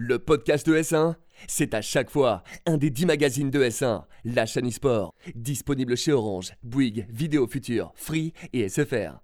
Le podcast de S1, c'est à chaque fois un des 10 magazines de S1, la chaîne e-sport, disponible chez Orange, Bouygues, Vidéo Future, Free et SFR.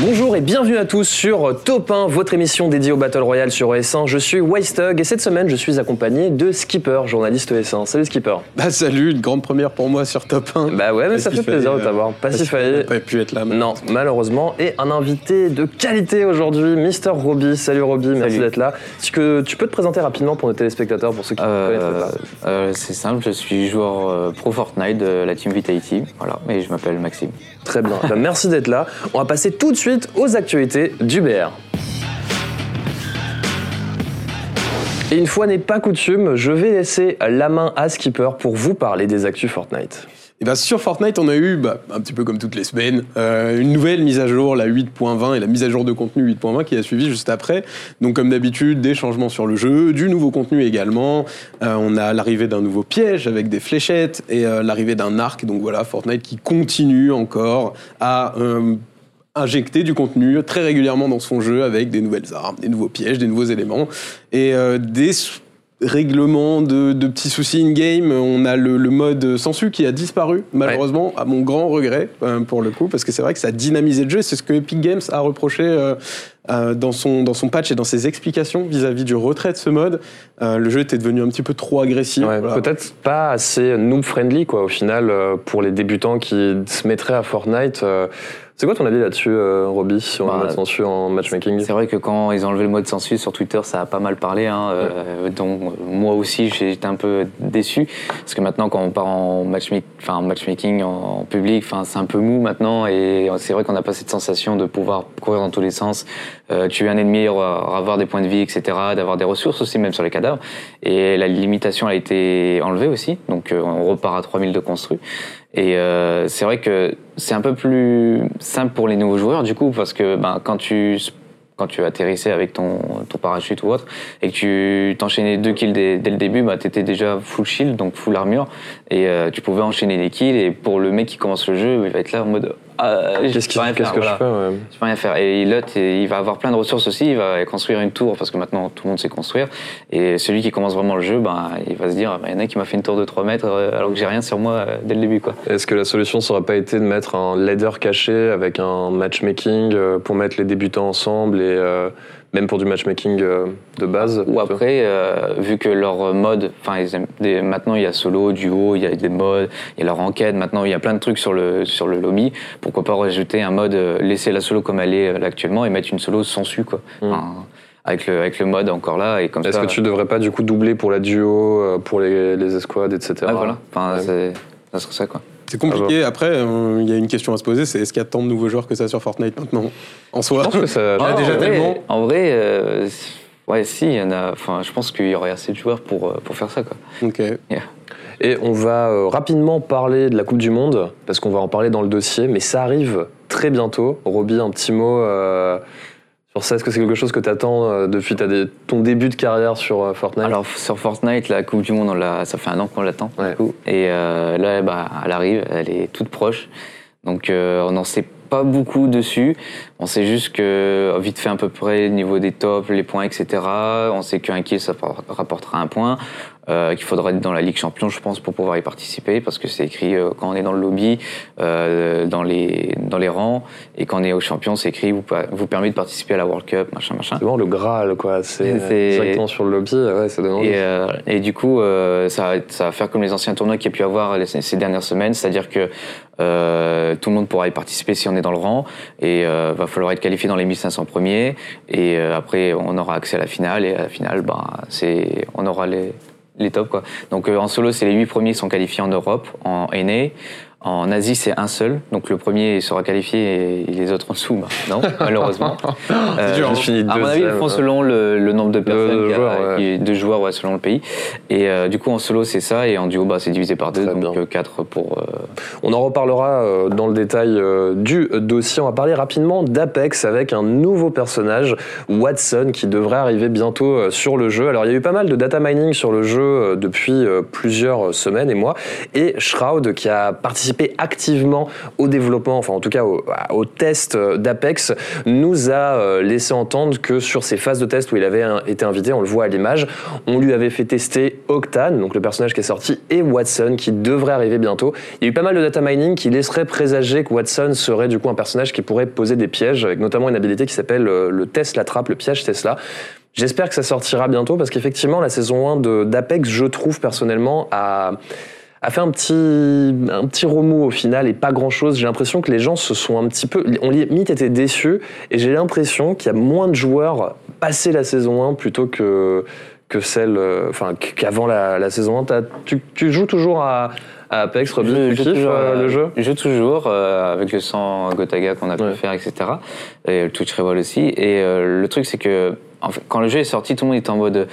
Bonjour et bienvenue à tous sur Top 1, votre émission dédiée au Battle Royale sur ES1. Je suis Wastug et cette semaine je suis accompagné de Skipper, journaliste ES1. Salut Skipper. Bah salut, une grande première pour moi sur Top 1. Bah ouais, mais ça fait plaisir de euh, t'avoir. Pacifié. Pas pu être là. Non, malheureusement. Et un invité de qualité aujourd'hui, Mister Roby. Salut Roby, merci d'être là. Est-ce que tu peux te présenter rapidement pour nos téléspectateurs, pour ceux qui ne Euh, connaîtraient pas? euh, c'est simple, je suis joueur euh, pro Fortnite de la team Vitality, voilà, et je m'appelle Maxime. Très bien. Bah, merci d'être là. On va passer tout de suite aux actualités du BR. Et une fois n'est pas coutume, je vais laisser la main à Skipper pour vous parler des actus Fortnite. Et bah, sur Fortnite, on a eu, bah, un petit peu comme toutes les semaines, euh, une nouvelle mise à jour, la 8.20 et la mise à jour de contenu 8.20 qui a suivi juste après. Donc comme d'habitude, des changements sur le jeu, du nouveau contenu également. Euh, on a l'arrivée d'un nouveau piège avec des fléchettes et euh, l'arrivée d'un arc. Donc voilà, Fortnite qui continue encore à injecter du contenu très régulièrement dans son jeu avec des nouvelles armes, des nouveaux pièges, des nouveaux éléments et des règlements de, de petits soucis in-game. On a le, le mode sensu qui a disparu, malheureusement, à mon grand regret euh, pour le coup, parce que c'est vrai que ça a dynamisé le jeu. C'est ce que Epic Games a reproché euh, dans, son, dans son patch et dans ses explications vis-à-vis du retrait de ce mode. Euh, le jeu était devenu un petit peu trop agressif. Ouais, Voilà. Peut-être pas assez noob-friendly, quoi, au final, euh, pour les débutants qui se mettraient à Fortnite. euh. C'est quoi ton avis là-dessus, euh, Roby, si on Bah, met dessus en matchmaking? C'est vrai que quand ils ont enlevé le mode sensu sur Twitter, ça a pas mal parlé, hein, euh, donc moi aussi j'ai été un peu déçu, parce que maintenant quand on part en, matchma- enfin, en matchmaking en, en public, enfin, c'est un peu mou maintenant, et c'est vrai qu'on n'a pas cette sensation de pouvoir courir dans tous les sens, euh, tuer un ennemi, avoir des points de vie, etc., d'avoir des ressources aussi, même sur les cadavres, et la limitation a été enlevée aussi, donc euh, on repart à 3000 de construits. Et euh, c'est vrai que c'est un peu plus simple pour les nouveaux joueurs du coup parce que ben, quand tu quand tu atterrissais avec ton, ton parachute ou autre et que tu t'enchaînais deux kills dès, le début, bah, tu étais déjà full shield, donc full armure, et euh, tu pouvais enchaîner les kills. Et pour le mec qui commence le jeu, il va être là en mode je Qu'est-ce qu'est-ce faire, que voilà. je fais ouais. Je peux rien faire. Et l'autre, il va avoir plein de ressources aussi. Il va construire une tour parce que maintenant tout le monde sait construire. Et celui qui commence vraiment le jeu, ben, il va se dire il y en a qui m'a fait une tour de 3 mètres euh, alors que j'ai rien sur moi euh, dès le début. Quoi. Est-ce que la solution ça aurait pas été de mettre un ladder caché avec un matchmaking euh, pour mettre les débutants ensemble et euh, même pour du matchmaking euh, de base Ou après, euh, vu que leur mode, enfin maintenant il y a solo, duo, il y a des modes, il y a leur enquête, maintenant il y a plein de trucs sur le, sur le lobby. Pourquoi pas rajouter un mode, euh, laisser la solo comme elle est actuellement et mettre une solo sans su quoi. Mm. Enfin, avec, le, avec le mode encore là et comme Est-ce que tu devrais pas du coup doubler pour la duo, pour les, les escouades, etc. Ah, voilà, enfin, Ouais. ça serait ça quoi. C'est compliqué. Après, euh, il y a une question à se poser, c'est est-ce qu'il y a tant de nouveaux joueurs que ça sur Fortnite maintenant En soi, Je pense que ça. Ah, déjà en vrai, tellement. En vrai, euh, ouais, si, il y en a. Enfin, je pense qu'il y aurait assez de joueurs pour, euh, pour faire ça quoi. ok. Et on va euh, rapidement parler de la Coupe du Monde, parce qu'on va en parler dans le dossier, mais ça arrive très bientôt. Roby, un petit mot sur ça. Est-ce que c'est quelque chose que tu attends depuis ta dé- ton début de carrière sur euh, Fortnite? Alors sur Fortnite, la Coupe du Monde, on l'a- ça fait un an qu'on l'attend. Ouais. Et euh, là, bah, elle arrive, elle est toute proche. Donc euh, on n'en sait pas beaucoup dessus. On sait juste que vite fait à peu près le niveau des tops, les points, etc. On sait qu'un kill ça rapportera un point. Euh, qu'il faudra être dans la Ligue Champion, je pense, pour pouvoir y participer, parce que c'est écrit euh, quand on est dans le lobby, euh, dans les dans les rangs, et quand on est au champion, c'est écrit vous, vous permet de participer à la World Cup, machin, machin. C'est vraiment le Graal, quoi. C'est C'est- directement sur le lobby. Ouais, ça donne. Et, euh, et du coup, euh, ça, ça va faire comme les anciens tournois qu'il y a pu avoir les- ces dernières semaines, c'est-à-dire que euh, tout le monde pourra y participer si on est dans le rang, et euh, va falloir être qualifié dans les 1500 premiers, et euh, après on aura accès à la finale, et à la finale, ben, c'est, on aura les, les tops. Quoi. Donc euh, en solo, c'est les 8 premiers qui sont qualifiés en Europe, en NA. En Asie, c'est un seul. Donc le premier sera qualifié et les autres en dessous, bah, non, malheureusement. Euh, dur, hein. Je finis à mon avis, ils le font deuxième. selon le, le nombre de personnes, de joueurs, ouais. qui est- de joueurs ouais, selon le pays. Et euh, du coup, en solo, c'est ça. Et en duo, bah, c'est divisé par deux. Très donc bien. euh, quatre pour. euh, On en reparlera euh, dans le détail euh, du dossier. On va parler rapidement d'Apex avec un nouveau personnage, Watson, qui devrait arriver bientôt euh, sur le jeu. Alors, il y a eu pas mal de data mining sur le jeu euh, depuis euh, plusieurs semaines et mois. Et Shroud, qui a participé activement au développement, enfin en tout cas au, test euh, d'Apex, nous a euh, laissé entendre que sur ces phases de test où il avait été invité, on le voit à l'image, on lui avait fait tester Octane, donc le personnage qui est sorti, et Watson, qui devrait arriver bientôt. Il y a eu pas mal de data mining qui laisserait présager que Watson serait du coup un personnage qui pourrait poser des pièges, avec notamment une habilité qui s'appelle euh, le Tesla Trap, le piège Tesla. J'espère que ça sortira bientôt parce qu'effectivement, la saison 1 de- d'Apex, je trouve personnellement, a, a fait un petit, un petit remous au final et pas grand chose. J'ai l'impression que les gens se sont un petit peu. On limite été déçus et j'ai l'impression qu'il y a moins de joueurs passé la saison 1 plutôt que que celle, euh, enfin qu'avant la, la saison 1. T'as- Tu, tu joues toujours à, à Apex, Roby, Je- tu je kiffes toujours, euh, le jeu? Je joue toujours euh, avec le 100 Gotaga qu'on a pu Ouais. faire, etc. Et le Twitch aussi. Et euh, le truc, c'est que en fait, quand le jeu est sorti, tout le monde était en mode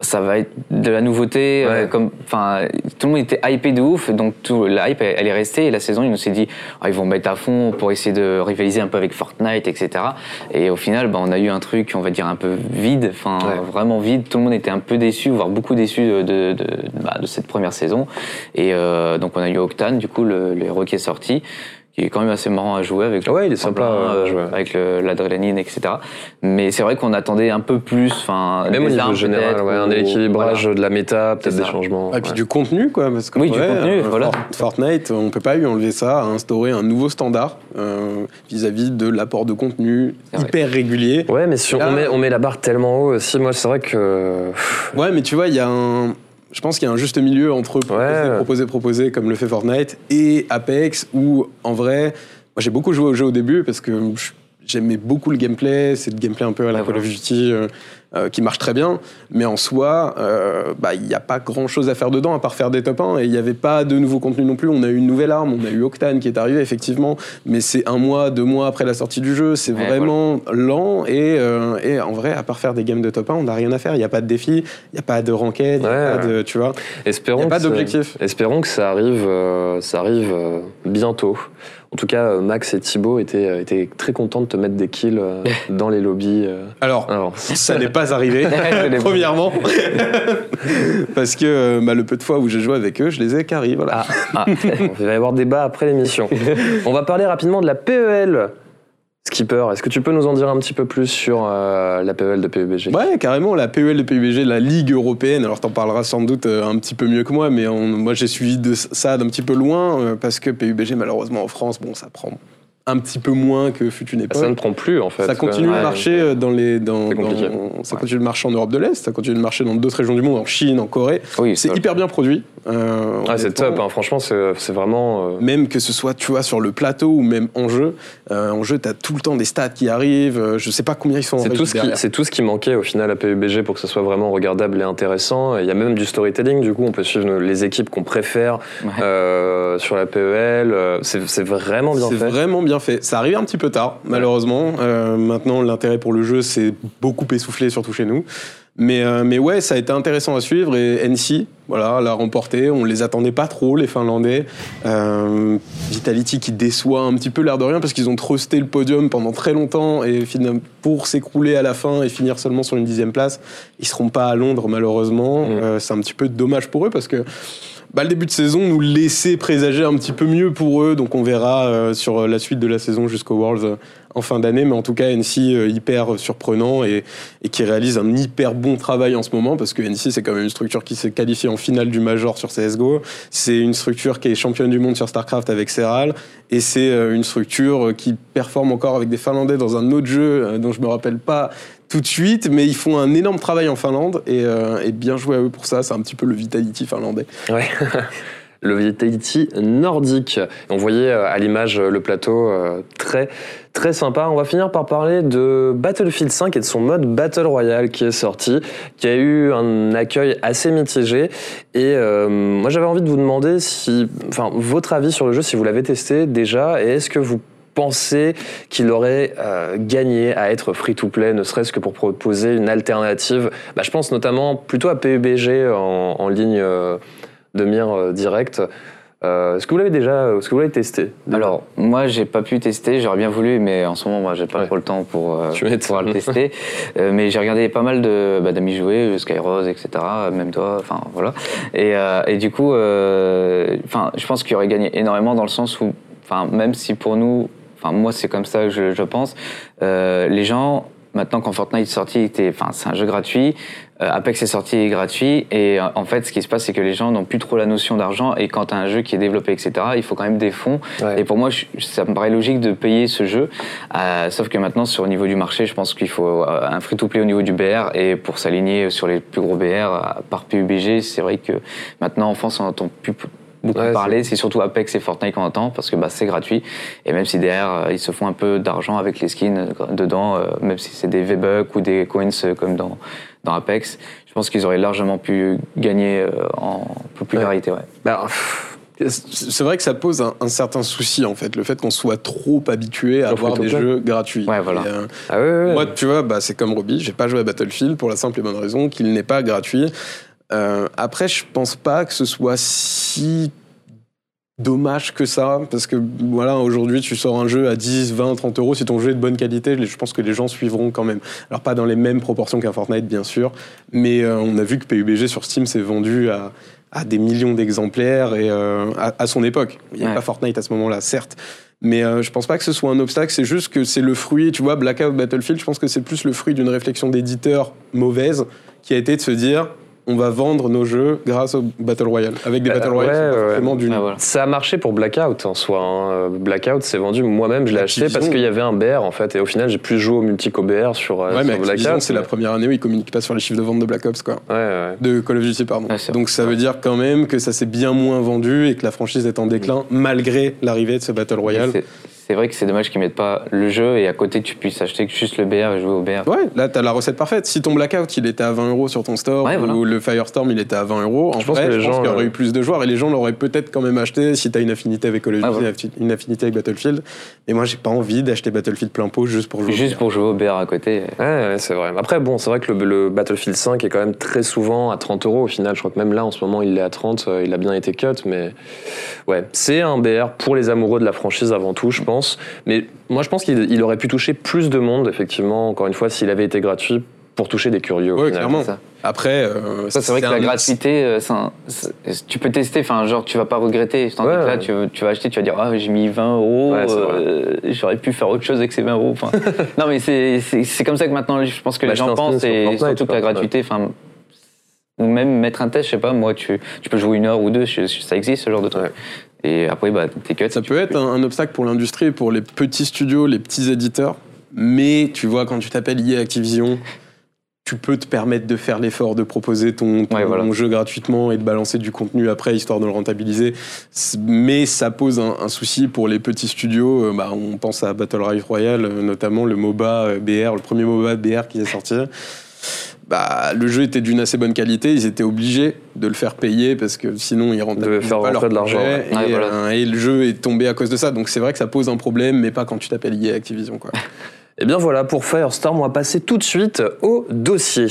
ça va être de la nouveauté. euh, comme, enfin, tout le monde était hypé de ouf. Donc tout, la hype, elle, elle est restée. Et la saison, ils nous s'est dit, ah, ils vont mettre à fond pour essayer de rivaliser un peu avec Fortnite, etc. Et au final, bah, on a eu un truc, on va dire un peu vide, enfin Ouais. vraiment vide. Tout le monde était un peu déçu, voire beaucoup déçu de, de, de, bah, de cette première saison. Et euh, donc on a eu Octane, du coup, le, le héros qui est sorti, qui est quand même assez marrant à jouer avec. le Ouais, il est sympa, euh, à jouer. avec le- l'adrénaline, etc. Mais c'est vrai qu'on attendait un peu plus, enfin, Même au niveau général, ouais, un équilibrage voilà. de la méta, peut-être des changements. Et puis ouais. du contenu, quoi. Parce que Oui, du contenu, voilà. Fortnite, on peut pas lui enlever ça, à instaurer un nouveau standard euh, vis-à-vis de l'apport de contenu hyper régulier. Ouais, mais si on, Là- met, on met la barre tellement haut aussi, moi c'est vrai que. Ouais, mais tu vois, il y a un. Je pense qu'il y a un juste milieu entre proposer, Ouais. proposer, proposer, comme le fait Fortnite, et Apex, où en vrai, moi j'ai beaucoup joué au jeu au début parce que je- j'aimais beaucoup le gameplay, c'est le gameplay un peu à la Ouais, Call of. Duty euh, euh, qui marche très bien, mais en soi, euh, bah, il n'y a pas grand chose à faire dedans à part faire des top 1, et il n'y avait pas de nouveau contenu non plus. On a eu une nouvelle arme, on a eu Octane qui est arrivé effectivement, mais c'est un mois, deux mois après la sortie du jeu, c'est Ouais, vraiment lent, et, euh, et en vrai, à part faire des games de top 1, on n'a rien à faire, il n'y a pas de défi, il n'y a pas de ranked, il n'y a Ouais. pas de. Tu vois Espérons Y a pas que ça- d'objectif. Espérons que ça arrive, ça arrive bientôt. En tout cas, euh, Max et Thibaut étaient, euh, étaient très contents de te mettre des kills euh, dans les lobbies. Alors, avant. ça n'est pas arrivé, premièrement. Parce que bah, le peu de fois où j'ai joué avec eux, je les ai carry, voilà. Ah, Il va y avoir débat après l'émission. On va parler rapidement de la PEL. Skipper, est-ce que tu peux nous en dire un petit peu plus sur euh, la PEL de PUBG Ouais, carrément, la PEL de PUBG, la Ligue européenne. Alors, t'en parleras sans doute euh, un petit peu mieux que moi, mais moi, j'ai suivi de ça d'un petit peu loin euh, parce que PUBG, malheureusement, en France, bon, ça prend un petit peu moins que fut une époque. Ça ne prend plus en fait. Ça continue Ouais. de marcher euh, dans les, dans, C'est compliqué. dans- ça continue de marcher en Europe de l'Est, ça continue de marcher dans d'autres régions du monde, en Chine, en Corée. oui, C'est hyper bien produit. euh, Ah, c'est top, hein. franchement, c'est c'est vraiment. euh, Même que ce soit, tu vois, sur le plateau ou même en jeu. Euh, en jeu, t'as tout le temps des stats qui arrivent. euh, je sais pas combien ils sont en C'est tout, ce qui, derrière. c'est tout ce qui manquait au final à PUBG pour que ce soit vraiment regardable et intéressant. Et Il y a même du storytelling, du coup, on peut suivre nos- les équipes qu'on préfère Ouais. euh, sur la PEL. C'est c'est vraiment bien C'est fait. vraiment bien fait. Ça arrive un petit peu tard, malheureusement. Euh, maintenant, l'intérêt pour le jeu, c'est beaucoup essoufflé, surtout chez nous. Mais, euh, mais ouais, ça a été intéressant à suivre. Et NC, voilà, l'a remporté. On les attendait pas trop, les Finlandais. Euh, Vitality qui déçoit un petit peu l'air de rien parce qu'ils ont trusté le podium pendant très longtemps et pour s'écrouler à la fin et finir seulement sur une dixième place, ils seront pas à Londres malheureusement. Mm. Euh, c'est un petit peu dommage pour eux parce que bah, le début de saison nous laissait présager un petit peu mieux pour eux, donc on verra euh, sur la suite de la saison jusqu'au Worlds euh, en fin d'année, mais en tout cas NC euh, hyper surprenant et, qui réalise un hyper bon travail en ce moment parce que NC c'est quand même une structure qui s'est qualifiée en finale du Major sur CSGO, c'est une structure qui est championne du monde sur StarCraft avec Serral et c'est euh, une structure qui performe encore avec des Finlandais dans un autre jeu euh, dont je me rappelle pas tout de suite, mais ils font un énorme travail en Finlande et, euh, et bien joué à eux pour ça. C'est un petit peu le Vitality finlandais. Ouais. le Vitality nordique. On voyait euh, à l'image euh, le plateau très très sympa. On va finir par parler de Battlefield 5 et de son mode Battle Royale qui est sorti, qui a eu un accueil assez mitigé. Et moi j'avais envie de vous demander si, enfin, votre avis sur le jeu, si vous l'avez testé déjà, et est-ce que vous pensez qu'il aurait gagné à être free-to-play, ne serait-ce que pour proposer une alternative bah, Je pense notamment plutôt à PUBG en, en ligne de mire euh, direct. Euh, est-ce que vous l'avez déjà, est-ce que vous l'avez testé Alors moi j'ai pas pu tester, j'aurais bien voulu, mais en ce moment moi j'ai pas trop le temps pour, euh, pouvoir le tester. mais j'ai regardé pas mal de bah, d'amis jouer, Skyrose, etc. Même toi, enfin voilà. Et, et du coup, enfin je pense qu'il aurait gagné énormément dans le sens où, enfin même si pour nous, enfin moi c'est comme ça que je, je pense, les gens maintenant quand Fortnite est sorti, enfin c'est un jeu gratuit. Euh, Apex est sorti gratuit. Et euh, en fait ce qui se passe c'est que les gens n'ont plus trop la notion d'argent. Et quand tu as un jeu qui est développé etc il faut quand même des fonds. Et pour moi ça me paraît logique de payer ce jeu. Euh, sauf que maintenant sur le niveau du marché je pense qu'il faut un free to play au niveau du BR et pour s'aligner sur les plus gros BR par PUBG c'est vrai que maintenant en France on entend plus beaucoup parler, c'est surtout Apex et Fortnite qu'on entend parce que bah, c'est gratuit et même si derrière ils se font un peu d'argent avec les skins dedans, même si c'est des V-Bucks ou des coins comme dans dans Apex, je pense qu'ils auraient largement pu gagner euh, en popularité. Ouais. Bah, c'est vrai que ça pose un, certain souci en fait, le fait qu'on soit trop habitué à avoir des jeux gratuits. Ouais, voilà. Euh, ah moi, tu vois, bah, c'est comme Robbie, j'ai pas joué à Battlefield pour la simple et bonne raison qu'il n'est pas gratuit. Euh, après, je pense pas que ce soit si dommage que ça, parce que voilà, aujourd'hui tu sors un jeu à 10, 20, 30 euros, si ton jeu est de bonne qualité, je pense que les gens suivront quand même. Alors pas dans les mêmes proportions qu'un Fortnite bien sûr, mais euh, on a vu que PUBG sur Steam s'est vendu à, à, des millions d'exemplaires et euh, à, son époque. Il n'y a pas Fortnite à ce moment-là, certes. Mais euh, je pense pas que ce soit un obstacle, c'est juste que c'est le fruit, tu vois, Blackout Battlefield, je pense que c'est plus le fruit d'une réflexion d'éditeur mauvaise qui a été de se dire on va vendre nos jeux grâce au Battle Royale. Avec des euh, Battle Royale, ouais, ah, Ça a marché pour Blackout en soi. Hein. Euh, Blackout s'est vendu, moi-même je l'ai acheté parce qu'il y avait un BR en fait. Et au final, j'ai plus joué au multi BR sur, euh, ouais, mais Blackout. C'est la première année où ils communiquent pas sur les chiffres de vente de Black Ops, quoi. De Call of Duty, pardon. Donc ça veut dire quand même que ça s'est bien moins vendu et que la franchise est en déclin malgré l'arrivée de ce Battle Royale c'est vrai que c'est dommage qu'ils mettent pas le jeu et à côté tu puisses acheter juste le BR et jouer au BR. Ouais, là tu as la recette parfaite. Si ton Blackout il était à 20 euros sur ton store ou le Firestorm il était à 20 euros, en je pense, les gens, qu'il y aurait eu plus de joueurs et les gens l'auraient peut-être quand même acheté si tu as une affinité avec Call of Duty, une affinité avec Battlefield. Et moi j'ai pas envie d'acheter Battlefield plein pot juste pour jouer. Juste pour jouer au BR à côté. Ouais, c'est vrai. Après bon, c'est vrai que le, Battlefield 5 est quand même très souvent à 30 euros au final. Je crois que même là en ce moment il est à 30, euh, il a bien été cut, mais ouais, c'est un BR pour les amoureux de la franchise avant tout, je pense. Mais moi, je pense qu'il aurait pu toucher plus de monde, effectivement, encore une fois, s'il avait été gratuit pour toucher des curieux. Oui, clairement. Après, euh, ça c'est vrai que la gratuité, euh, tu peux tester, enfin genre tu vas pas regretter. Tandis que là, tu, vas acheter, tu vas dire ah j'ai mis 20 euros, euh, j'aurais pu faire autre chose avec ces 20 euros. non mais c'est comme ça que maintenant je pense que les bah, gens pensent et surtout que la gratuité, enfin ou même mettre un test, je sais pas, moi tu, tu peux jouer une heure ou deux, ça existe ce genre de truc. Et après, bah, t'es. Ça peut être un, obstacle pour l'industrie, pour les petits studios, les petits éditeurs. Mais tu vois, quand tu t'appelles EA Activision, tu peux te permettre de faire l'effort de proposer ton, jeu gratuitement et de balancer du contenu après, histoire de le rentabiliser. Mais ça pose un, souci pour les petits studios. Euh, bah, on pense à Battle Royale, euh, notamment le MOBA euh, BR, le premier MOBA BR qui est sorti bah, le jeu était d'une assez bonne qualité, ils étaient obligés de le faire payer parce que sinon ils rentraient pas leur de l'argent. Euh, et, le jeu est tombé à cause de ça. Donc c'est vrai que ça pose un problème, mais pas quand tu t'appelles EA Activision. Quoi. et eh bien voilà, pour Firestorm, on va passer tout de suite au dossier.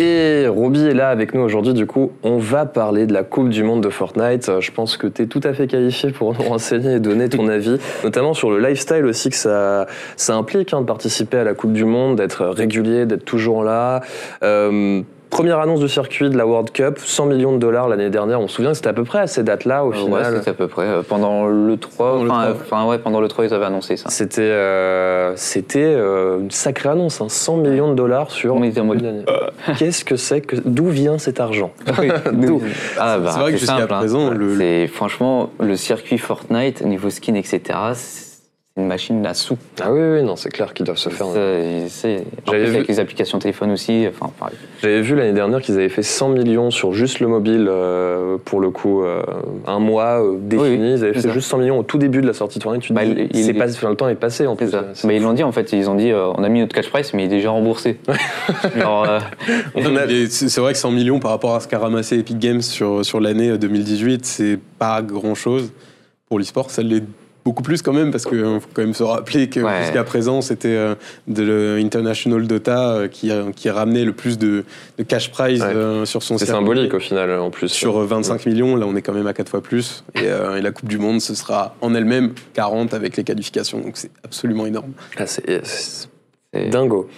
Et Roby est là avec nous aujourd'hui, du coup, on va parler de la Coupe du Monde de Fortnite. Je pense que tu es tout à fait qualifié pour nous renseigner et donner ton avis, notamment sur le lifestyle aussi que ça, ça implique hein, de participer à la Coupe du Monde, d'être régulier, d'être toujours là. Euh, Première annonce du circuit de la World Cup, 100 millions de dollars l'année dernière. On se souvient que c'était à peu près à ces dates-là au euh, final. Ouais, c'était à peu près. Euh, pendant le 3, enfin, ouais, pendant le 3, ils avaient annoncé ça. C'était euh, c'était une sacrée annonce, 100 hein. millions de dollars sur une Qu'est-ce que c'est que D'où vient cet argent? Ah, bah, C'est vrai que jusqu'à hein. présent, le... franchement le circuit Fortnite niveau skin, etc une machine à sous. Ah oui, oui, non, c'est clair qu'ils doivent se faire. En J'avais vu- avec les applications téléphone aussi, enfin. J'avais vu l'année dernière qu'ils avaient fait 100 millions sur juste le mobile, euh, pour le coup, euh, un mois euh, défini. Oui, oui, ils avaient c'est fait ça. juste 100 millions au tout début de la sortie de Fortnite. Tu te Bah, dis, il- il- c'est pas, enfin, le temps est passé en plus. ça. Mais ils l'ont dit en fait, ils ont dit euh, on a mis notre cash price mais il est déjà remboursé. Euh, C'est vrai que 100 millions par rapport à ce qu'a ramassé Epic Games sur, sur l'année euh, 2018, c'est pas grand chose pour l'e-sport. Ça l'est beaucoup plus quand même, parce qu'il faut quand même se rappeler que Ouais. jusqu'à présent, c'était euh, de l'International Dota euh, qui, qui ramenait le plus de, de cash prize Ouais. euh, sur son C'est symbolique au final, en plus. Sur euh, 25 millions, là on est quand même à 4 fois plus. Et, euh, et la Coupe du Monde, ce sera en elle-même 40 avec les qualifications. Donc c'est absolument énorme. Ah, c'est- dingo.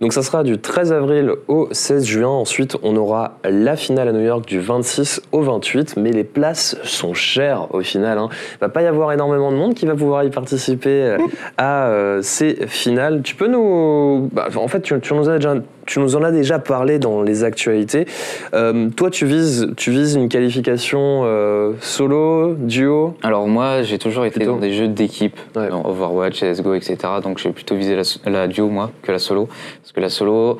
Donc ça sera du 13 avril au 16 juin. Ensuite, on aura la finale à New York du 26 au 28. Mais les places sont chères au final. Hein. Il va pas y avoir énormément de monde qui va pouvoir y participer euh, à euh, ces finales. Tu peux nous... bah, en fait, tu, tu nous as déjà... Tu nous en as déjà parlé dans les actualités. Euh, toi, tu vises, tu vises une qualification euh, solo, duo? Alors moi, j'ai toujours été Plutôt. dans des jeux d'équipe, Ouais. dans Overwatch, CSGO, etc. Donc je vais plutôt la, la duo, moi, que la solo. Parce que la solo,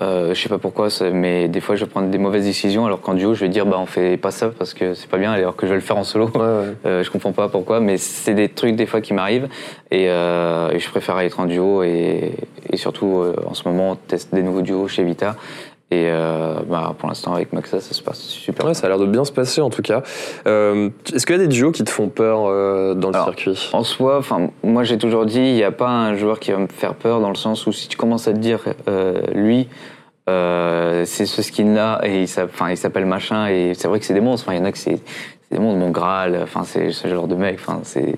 euh, je sais pas pourquoi, mais des fois je vais prendre des mauvaises décisions, alors qu'en duo, je vais dire, bah on fait pas ça parce que c'est pas bien, alors que je vais le faire en solo. Ouais, ouais. Euh, je comprends pas pourquoi, mais c'est des trucs des fois qui m'arrivent et, euh, et je préfère être en duo et, et surtout euh, en ce moment on teste des nouveaux duos chez Vita et euh, bah, pour l'instant avec Maxa ça se passe super. Ouais, ça a l'air de bien se passer en tout cas. Euh, Est-ce qu'il y a des duos qui te font peur euh, dans le Alors, circuit? En soi, moi j'ai toujours dit il n'y a pas un joueur qui va me faire peur dans le sens où si tu commences à te dire lui c'est ce skin là et il s'appelle machin et c'est vrai que c'est des monstres. Il y en a que c'est des monstres mon Graal. C'est ce genre de mec. Enfin c'est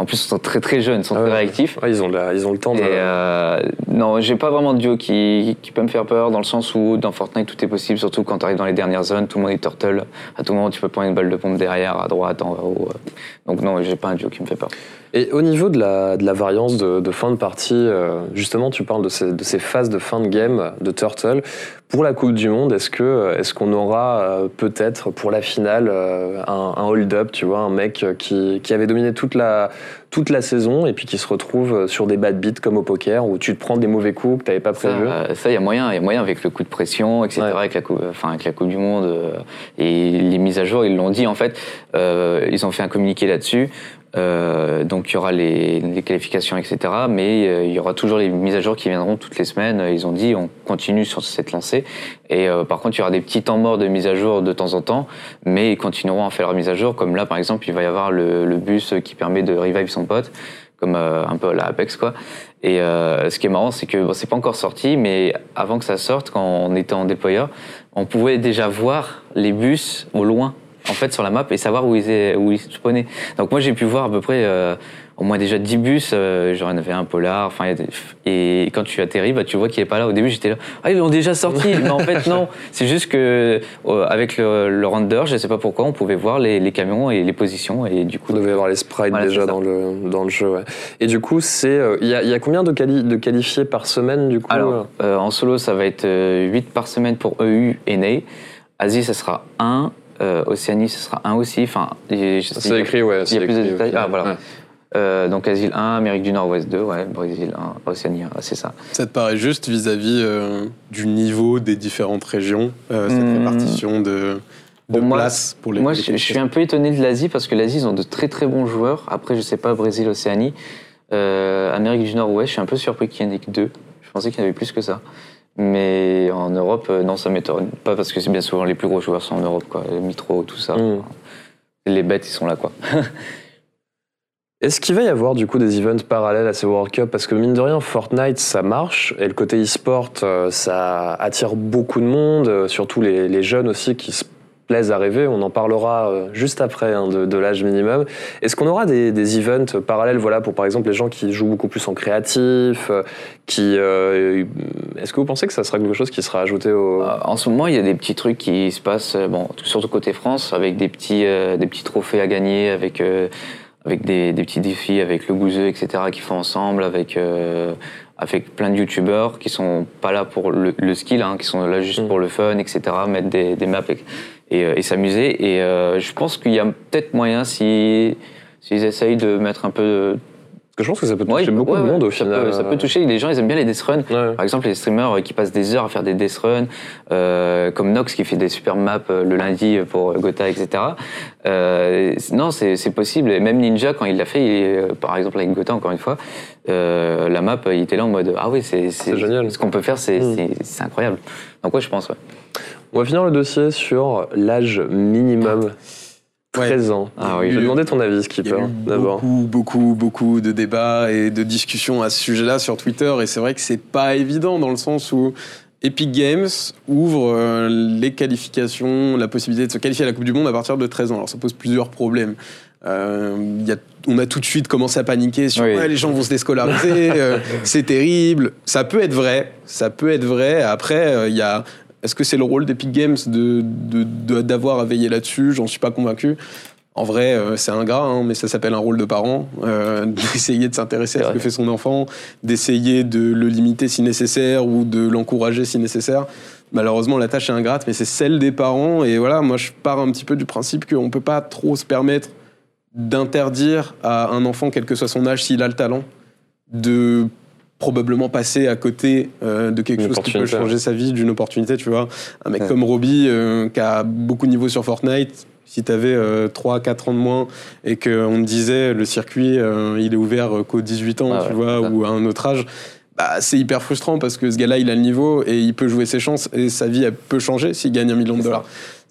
en plus ils sont très très jeunes, ils sont Ah très réactifs. Ouais, ils, ont la- ils ont le temps de. Et euh, non, j'ai pas vraiment de duo qui, qui peut me faire peur dans le sens où dans Fortnite tout est possible, surtout quand tu arrives dans les dernières zones, tout le monde est turtle. À tout moment, tu peux prendre une balle de pompe derrière, à droite, en haut. euh. Donc non, j'ai pas un duo qui me fait peur. Et au niveau de la, de la variance de, de fin de partie, euh, justement, tu parles de ces, de ces phases de fin de game de Turtle. Pour la Coupe du Monde, est-ce que est-ce qu'on aura euh, peut-être pour la finale euh, un, un hold-up, tu vois, un mec qui, qui avait dominé toute la, toute la saison et puis qui se retrouve sur des bad beats comme au poker où tu te prends des mauvais coups que tu n'avais pas prévu euh, ça, il y a moyen, il y a moyen avec le coup de pression, etc., Ouais. avec, la coupe, enfin, avec la Coupe du Monde euh, et les mises à jour, ils l'ont dit en fait, euh, ils ont fait un communiqué là-dessus. Euh, donc il y aura les, les qualifications, etc. Mais euh, il y aura toujours les mises à jour qui viendront toutes les semaines. Ils ont dit on continue sur cette lancée. Et euh, par contre, il y aura des petits temps morts de mise à jour de temps en temps, mais ils continueront à faire leur mise à jour. Comme là, par exemple, il va y avoir le, le bus qui permet de revive son pote, comme euh, un peu la Apex quoi. Et euh, ce qui est marrant, c'est que bon, c'est pas encore sorti, mais avant que ça sorte, quand on était en déployeur, on pouvait déjà voir les bus au loin, en fait, sur la map et savoir où ils, est- où ils spawnaient. Donc moi, j'ai pu voir à peu près euh, au moins déjà 10 bus, euh, genre il y en avait un polar, enfin, et quand tu atterris, bah, tu vois qu'il est pas là. Au début, j'étais là, ah, ils l'ont déjà sorti, mais en fait, non. C'est juste que euh, avec le, le render, je sais pas pourquoi, on pouvait voir les, les camions et les positions, et du coup, On devait avoir les sprites Voilà, déjà dans le, dans le jeu. ouais. Et du coup, c'est il y, a, il y a combien de, quali- de qualifiés par semaine du coup Alors, en solo, ça va être euh, 8 par semaine pour EU et NA. Asie, ça sera 1. Euh, Océanie, ce sera 1 aussi. Enfin, C'est y écrit, ouais. Il y a plus de écrit, détails. ok. Ah, voilà. Ouais. Euh, donc, Asie 1, Amérique du Nord-Ouest 2, ouais, Brésil 1, Océanie 1, c'est ça. Ça te paraît juste vis-à-vis euh, du niveau des différentes régions, euh, cette Hmm. répartition de, de Bon, moi- places pour les Moi, je, je suis un peu étonné de l'Asie parce que l'Asie, ils ont de très très bons joueurs. Après, je sais pas, Brésil, Océanie. Euh, Amérique du Nord-Ouest, je suis un peu surpris qu'il n'y en ait que deux. Je pensais qu'il y en avait plus que ça. Mais en Europe, euh, non, ça m'étonne pas parce que c'est bien souvent les plus gros joueurs sont en Europe, quoi. Les Mitro, tout ça. Mm. Les bêtes, ils sont là, quoi. Est-ce qu'il va y avoir du coup des events parallèles à ces World Cup Parce que mine de rien, Fortnite ça marche et le côté e-sport euh, ça attire beaucoup de monde, euh, surtout les, les jeunes aussi qui se plaisent à rêver. On en parlera euh, juste après hein, de, de l'âge minimum. Est-ce qu'on aura des, des events parallèles voilà, pour par exemple les gens qui jouent beaucoup plus en créatif euh, qui, euh, Est-ce que vous pensez que ça sera quelque chose qui sera ajouté au. En ce moment, il y a des petits trucs qui se passent, bon, surtout côté France, avec des petits, euh, des petits trophées à gagner, avec, euh, avec des, des petits défis, avec le gouzeux, etc., qui font ensemble, avec, euh, avec plein de youtubeurs qui sont pas là pour le, le skill, hein, qui sont là juste Mm. pour le fun, etc., mettre des, des maps et, et, euh, et s'amuser. Et euh, je pense qu'il y a peut-être moyen, si s'ils essayent de mettre un peu de, Parce que je pense que ça peut toucher Ouais, beaucoup ouais, de monde au ça final. Peut, ça peut toucher les gens, ils aiment bien les death runs. Ouais. Par exemple, les streamers euh, qui passent des heures à faire des death runs, euh, comme Nox qui fait des super maps le lundi pour Gotha, etc. Euh, non, c'est possible. Et même Ninja, quand il l'a fait, il par exemple avec Gotha, encore une fois, euh, la map, il était là en mode Ah oui, c'est génial. Ce qu'on peut faire, c'est Mm. incroyable. Donc, ouais, je pense, ouais. On va finir le dossier sur l'âge minimum. Ouais. 13 ans. Ah oui. Je vais demander ton avis, Il y Skipper, d'abord. beaucoup, beaucoup, beaucoup de débats et de discussions à ce sujet-là sur Twitter. Et c'est vrai que c'est pas évident dans le sens où Epic Games ouvre euh, les qualifications, la possibilité de se qualifier à la Coupe du Monde à partir de 13 ans. Alors ça pose plusieurs problèmes. Euh, il y a- on a tout de suite commencé à paniquer sur Oui. ouais, les gens vont se déscolariser, euh, c'est terrible. Ça peut être vrai, ça peut être vrai. Après, euh, il y a est-ce que c'est le rôle d'Epic Games de, de- de- d'avoir à veiller là-dessus? J'en suis pas convaincu. En vrai, euh, c'est ingrat, hein, mais ça s'appelle un rôle de parent, euh, d'essayer de s'intéresser à ce que fait son enfant, d'essayer de le limiter si nécessaire ou de l'encourager si nécessaire. Malheureusement, la tâche est ingrate, mais c'est celle des parents. Et voilà, moi, je pars un petit peu du principe qu'on peut pas trop se permettre d'interdire à un enfant, quel que soit son âge, s'il a le talent, de probablement passer à côté euh, de quelque Une chose qui peut changer sa vie, d'une opportunité, tu vois. Un mec Ouais. comme Robbie, euh, qui a beaucoup de niveau sur Fortnite, si tu avais 3-4 ans de moins et qu'on te disait le circuit, euh, il est ouvert euh, qu'aux 18 ans, Ah tu ouais, vois, ou à un autre âge, bah, c'est hyper frustrant parce que ce gars-là, il a le niveau et il peut jouer ses chances et sa vie, elle peut changer s'il gagne un million de ça.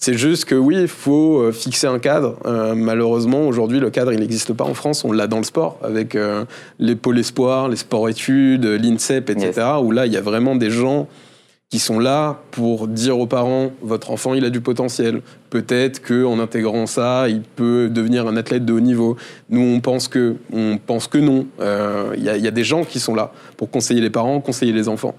C'est juste que oui, il faut euh, fixer un cadre. Euh, malheureusement, aujourd'hui, le cadre, il n'existe pas en France. On l'a dans le sport, avec euh, les pôles espoirs, les sports-études, l'INSEP, etc., où là, il y a vraiment des gens qui sont là pour dire aux parents, votre enfant, il a du potentiel. Peut-être qu'en intégrant ça, il peut devenir un athlète de haut niveau. Nous, on pense que, on pense que non. Euh, y, il y a des gens qui sont là pour conseiller les parents, conseiller les enfants.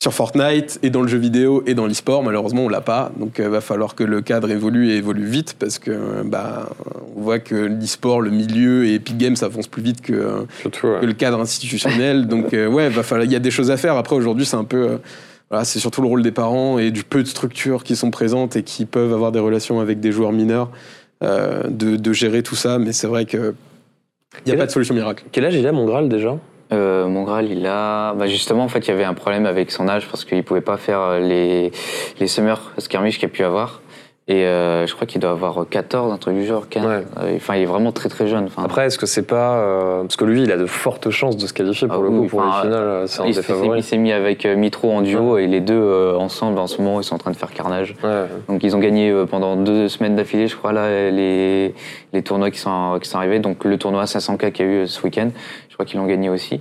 Sur Fortnite et dans le jeu vidéo et dans l'e-sport, malheureusement, on l'a pas. Donc, il va falloir que le cadre évolue et évolue vite parce que, euh, bah, on voit que l'e-sport, le milieu et Epic Games avance plus vite que, euh, Surtout, ouais. que le cadre institutionnel. Donc, euh, ouais, va falloir- il y a des choses à faire. Après, aujourd'hui, c'est un peu. euh, voilà, c'est surtout le rôle des parents et du peu de structures qui sont présentes et qui peuvent avoir des relations avec des joueurs mineurs euh, de, de gérer tout ça. Mais c'est vrai que. Il n'y a pas de solution miracle. Quel âge il a, mon Graal, déjà? Euh, mon Graal, il a. Bah justement, en fait, il y avait un problème avec son âge parce qu'il pouvait pas faire euh, les, les summer skirmish qu'il a pu avoir. Et euh, je crois qu'il doit avoir 14, un truc du genre. 15. Ouais. Euh, Enfin, il est vraiment très très jeune. Enfin, Après, est-ce que c'est pas. euh, Parce que lui, il a de fortes chances de se qualifier pour Ah le oui, coup, pour enfin, les finales, euh, c'est il il s'est mis avec euh, Mitro en duo et les deux euh, ensemble en ce moment, ils sont en train de faire carnage. Ouais. Donc ils ont gagné pendant deux semaines d'affilée, je crois, là, les, les tournois qui sont, qui sont arrivés. Donc le tournoi 500K qu'il y a eu ce week-end, je crois qu'ils l'ont gagné aussi.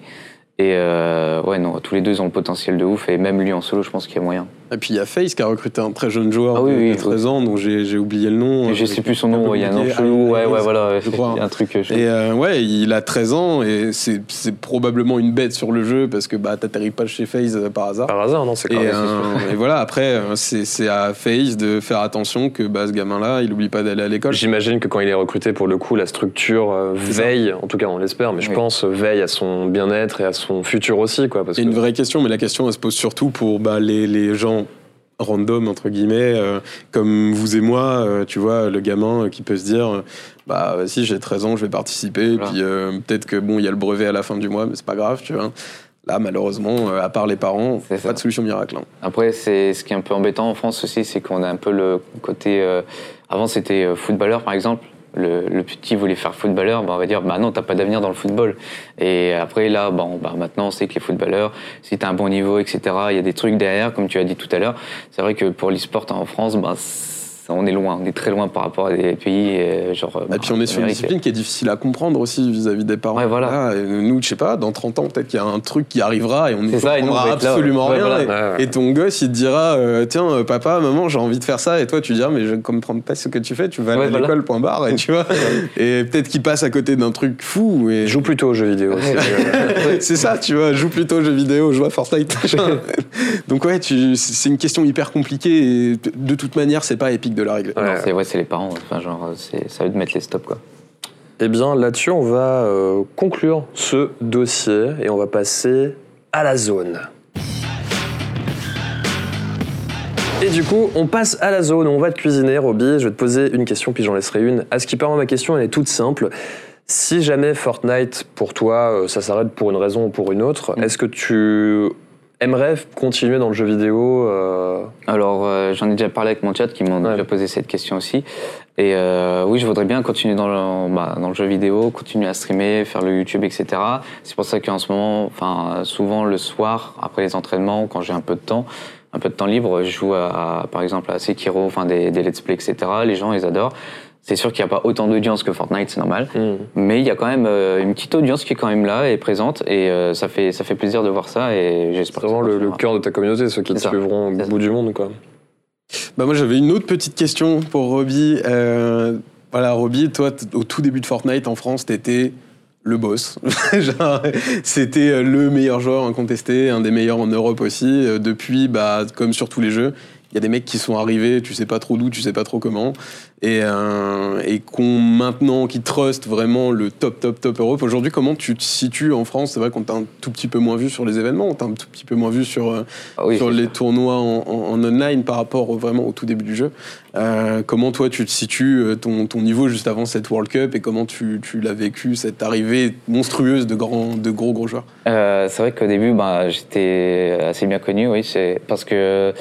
Et euh, ouais, non, tous les deux ont le potentiel de ouf. Et même lui en solo, je pense qu'il y a moyen. Et puis il y a Face qui a recruté un très jeune joueur Ah oui, de, oui, de 13 ans dont j'ai oublié le nom. Et je Euh, sais plus son nom, il y a un nom chelou. Ouais, ouais, voilà. je crois. Il y a un truc euh. Et euh, ouais, il a 13 ans et c'est probablement une bête sur le jeu parce que bah, t'atterris pas chez FaZe euh, par hasard. Par hasard, non, c'est Et, quand même. euh, et voilà, après, c'est à FaZe de faire attention que bah, ce gamin-là, il oublie pas d'aller à l'école. J'imagine que quand il est recruté, pour le coup, la structure euh, ça. veille, en tout cas on l'espère, mais je Oui. pense veille à son bien-être et à son futur aussi, quoi. Parce C'est que une vraie question, mais la question, elle se pose surtout pour bah, les, les gens random, entre guillemets, euh, comme vous et moi, euh, tu vois, le gamin euh, qui peut se dire, bah si j'ai 13 ans, je vais participer, Voilà. puis euh, peut-être que bon, il y a le brevet à la fin du mois, mais c'est pas grave, tu vois. Là, malheureusement, à part les parents, pas ça. de solution miracle. hein. Après, c'est ce qui est un peu embêtant en France aussi, c'est qu'on a un peu le côté. avant, c'était footballeur, par exemple. Le, petit voulait faire footballeur, bah, on va dire bah non, t'as pas d'avenir dans le football. Et après, là, bon, bah, maintenant, on sait que les footballeurs, si t'as un bon niveau, etc., il y a des trucs derrière, comme tu as dit tout à l'heure. C'est vrai que pour l'e-sport en France, c'est- on est loin, on est très loin par rapport à des pays euh, genre. Et puis on est sur une discipline qui est difficile à comprendre aussi vis-à-vis des parents. Ouais, voilà. Là, et nous, je sais pas, dans 30 ans, peut-être qu'il y a un truc qui arrivera et on ne C'est ça, et nous, on comprendra là, absolument. Ouais, rien. voilà. Et- ton gosse, il te dira euh, Tiens, euh, papa, maman, j'ai envie de faire ça. Et toi, tu diras Mais je ne comprends pas ce que tu fais. Tu vas aller à voilà. l'école, point barre. Et tu vois. et peut-être qu'il passe à côté d'un truc fou. Et joue plutôt aux jeux vidéo. c'est- c'est ça, tu vois. Joue plutôt aux jeux vidéo, joue à Fortnite. Donc, ouais, c'est une question hyper compliquée. Et de toute manière, c'est pas épique de la. Ouais. C'est ouais, c'est les parents. Enfin, genre, c'est ça veut de mettre les stops, quoi. Eh bien, là-dessus, on va euh, conclure ce dossier et on va passer à la zone. Et du coup, on passe à la zone où on va te cuisiner, Roby. Je vais te poser une question, puis j'en laisserai une à Skipper. Moi, Ma question, elle est toute simple. Si jamais Fortnite, pour toi, euh, ça s'arrête pour une raison ou pour une autre, Mm. est-ce que tu aimerais continuer dans le jeu vidéo euh, Alors, euh, j'en ai déjà parlé avec mon chat qui Ouais. déjà posé cette question aussi. Et euh, oui, je voudrais bien continuer dans le, bah, dans le jeu vidéo, continuer à streamer, faire le YouTube, etc. C'est pour ça qu'en ce moment, enfin, souvent le soir, après les entraînements, quand j'ai un peu de temps, un peu de temps libre, je joue à, à, par exemple à Sekiro, enfin des, des let's play, etc. Les gens, ils adorent. C'est sûr qu'il n'y a pas autant d'audience que Fortnite, c'est normal. hmm. Mais il y a quand même euh, une petite audience qui est quand même là et présente. Et euh, ça, fait, ça fait plaisir de voir ça. Et C'est j'espère que vraiment le, cœur de ta communauté, ceux qui te C'est suivront C'est au ça. bout du monde, quoi. Bah moi j'avais une autre petite question pour Roby. Euh, voilà Roby, toi t- au tout début de Fortnite en France, t'étais le boss. Genre, C'était le meilleur joueur incontesté, un des meilleurs en Europe aussi. Depuis, bah, comme sur tous les jeux, il y a des mecs qui sont arrivés, tu sais pas trop d'où, tu sais pas trop comment, et, euh, et qu'on maintenant, qui trust vraiment le top, top, top Europe. Aujourd'hui, comment tu te situes en France? C'est vrai qu'on t'a un tout petit peu moins vu sur les événements, on t'a un tout petit peu moins vu sur, euh, Ah oui, sur les sûr. tournois en, en- en online par rapport au- vraiment au tout début du jeu. Euh, comment toi tu te situes euh, ton, ton niveau juste avant cette World Cup et comment tu, tu l'as vécu cette arrivée monstrueuse de grands de gros gros joueurs? Euh, c'est vrai qu'au début, bah, j'étais assez bien connu, oui, c'est parce que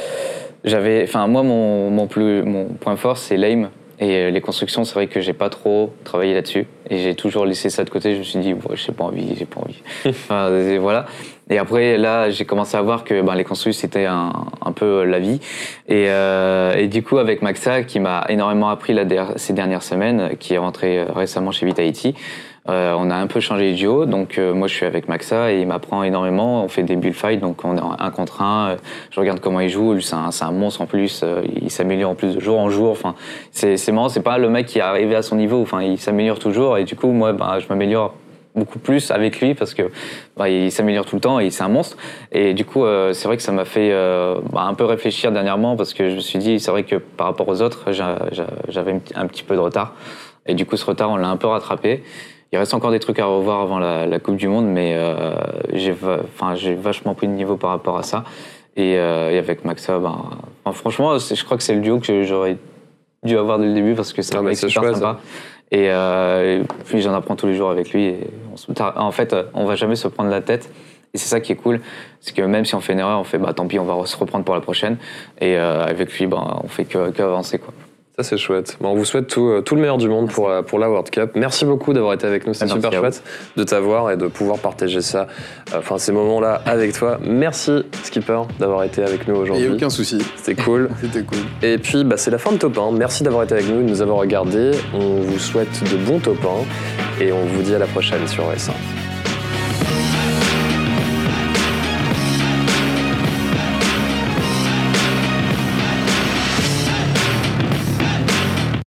j'avais, enfin, moi, mon, mon plus, mon point fort, c'est l'aim. Et euh, les constructions, c'est vrai que j'ai pas trop travaillé là-dessus. Et j'ai toujours laissé ça de côté. Je me suis dit, ouais, j'ai pas envie, j'ai pas envie. Enfin, et voilà. Et après, là, j'ai commencé à voir que ben, les constructions, c'était un, un peu la vie. Et, euh, et du coup, avec Maxa, qui m'a énormément appris la ces dernières semaines, qui est rentré euh, récemment chez Vitality, euh, on a un peu changé de duo, donc euh, moi je suis avec Maxa et il m'apprend énormément. On fait des build fights, donc on est un contre un. euh, je regarde comment il joue, c'est un, un monstre en plus. euh, il s'améliore en plus de jour en jour. Enfin, c'est marrant, c'est pas le mec qui est arrivé à son niveau. Enfin, il s'améliore toujours et du coup moi ben, je m'améliore beaucoup plus avec lui parce que bah, il s'améliore tout le temps et c'est un monstre. Et du coup, euh, c'est vrai que ça m'a fait euh, bah, un peu réfléchir dernièrement parce que je me suis dit, c'est vrai que par rapport aux autres, j'a- j'a- j'avais un petit peu de retard. Et du coup, ce retard, on l'a un peu rattrapé. Il reste encore des trucs à revoir avant la, la Coupe du Monde, mais euh, j'ai va- enfin, j'ai vachement pris de niveau par rapport à ça. Et, euh, et avec Maxa, ben, enfin, franchement, je crois que c'est le duo que j'aurais dû avoir dès le début parce que c'est Ah, un c'est super sympa. Et, euh, et puis j'en apprends tous les jours avec lui. Et on se- en fait, on va jamais se prendre la tête. Et c'est ça qui est cool, c'est que même si on fait une erreur, on fait bah tant pis, on va se reprendre pour la prochaine. Et euh, avec lui, ben, on fait que, que avancer quoi. Ça, c'est chouette. Bon, on vous souhaite tout, euh, tout le meilleur du monde pour, euh, pour la World Cup. Merci beaucoup d'avoir été avec nous. C'est Merci super chouette de t'avoir et de pouvoir partager ça, euh, enfin, ces moments-là avec toi. Merci, Skipper, d'avoir été avec nous Il n'y a aujourd'hui. aucun souci, C'était cool. c'était cool. Et puis, bah, c'est la fin de Top 1. Merci d'avoir été avec nous, de nous avoir regardés. On vous souhaite de bons Top 1 et on vous dit à la prochaine sur S1.